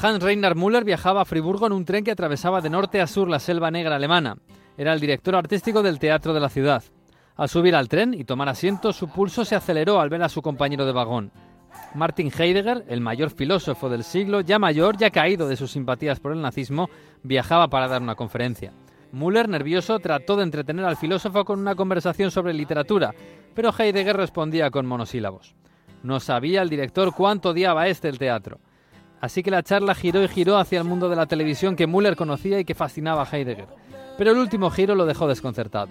Hans Reinhard Müller viajaba a Friburgo en un tren que atravesaba de norte a sur la selva negra alemana. Era el director artístico del teatro de la ciudad. Al subir al tren y tomar asiento, su pulso se aceleró al ver a su compañero de vagón. Martin Heidegger, el mayor filósofo del siglo, ya mayor, ya caído de sus simpatías por el nazismo, viajaba para dar una conferencia. Müller, nervioso, trató de entretener al filósofo con una conversación sobre literatura, pero Heidegger respondía con monosílabos. No sabía el director cuánto odiaba este el teatro. Así que la charla giró y giró hacia el mundo de la televisión que Müller conocía y que fascinaba a Heidegger. Pero el último giro lo dejó desconcertado.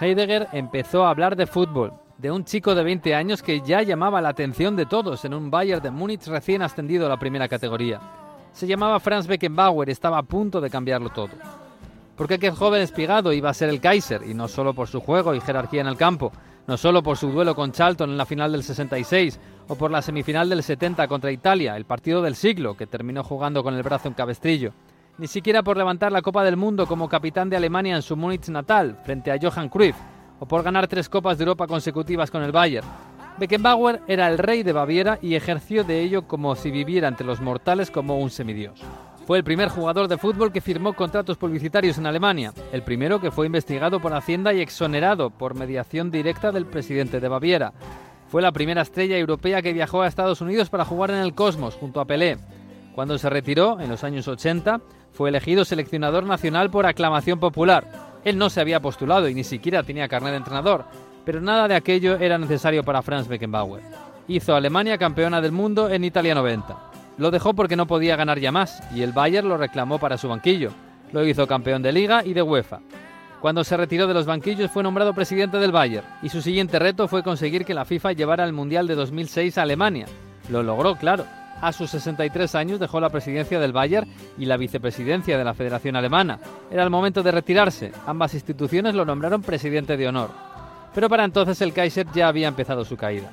Heidegger empezó a hablar de fútbol, de un chico de 20 años que ya llamaba la atención de todos en un Bayern de Múnich recién ascendido a la primera categoría. Se llamaba Franz Beckenbauer y estaba a punto de cambiarlo todo. Porque aquel joven espigado iba a ser el Kaiser, y no solo por su juego y jerarquía en el campo, no solo por su duelo con Charlton en la final del 66 o por la semifinal del 70 contra Italia, el partido del siglo, que terminó jugando con el brazo en cabestrillo, ni siquiera por levantar la Copa del Mundo como capitán de Alemania en su Múnich natal, frente a Johann Cruyff, o por ganar tres Copas de Europa consecutivas con el Bayern. Beckenbauer era el rey de Baviera y ejerció de ello como si viviera entre los mortales como un semidios. Fue el primer jugador de fútbol que firmó contratos publicitarios en Alemania, el primero que fue investigado por Hacienda y exonerado por mediación directa del presidente de Baviera. Fue la primera estrella europea que viajó a Estados Unidos para jugar en el Cosmos junto a Pelé. Cuando se retiró, en los años 80, fue elegido seleccionador nacional por aclamación popular. Él no se había postulado y ni siquiera tenía carnet de entrenador, pero nada de aquello era necesario para Franz Beckenbauer. Hizo a Alemania campeona del mundo en Italia 90. Lo dejó porque no podía ganar ya más y el Bayern lo reclamó para su banquillo. Lo hizo campeón de Liga y de UEFA. Cuando se retiró de los banquillos fue nombrado presidente del Bayern y su siguiente reto fue conseguir que la FIFA llevara el Mundial de 2006 a Alemania. Lo logró, claro. A sus 63 años dejó la presidencia del Bayern y la vicepresidencia de la Federación Alemana. Era el momento de retirarse. Ambas instituciones lo nombraron presidente de honor. Pero para entonces el Kaiser ya había empezado su caída.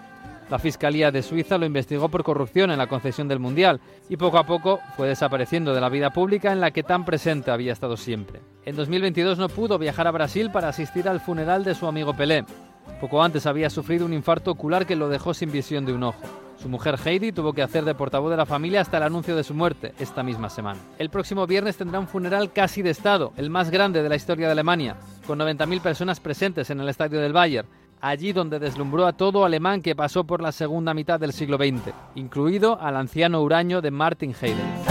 La Fiscalía de Suiza lo investigó por corrupción en la concesión del Mundial y poco a poco fue desapareciendo de la vida pública en la que tan presente había estado siempre. En 2022 no pudo viajar a Brasil para asistir al funeral de su amigo Pelé. Poco antes había sufrido un infarto ocular que lo dejó sin visión de un ojo. Su mujer Heidi tuvo que hacer de portavoz de la familia hasta el anuncio de su muerte esta misma semana. El próximo viernes tendrá un funeral casi de Estado, el más grande de la historia de Alemania, con 90.000 personas presentes en el estadio del Bayern, allí donde deslumbró a todo alemán que pasó por la segunda mitad del siglo XX, incluido al anciano huraño de Martin Heidegger.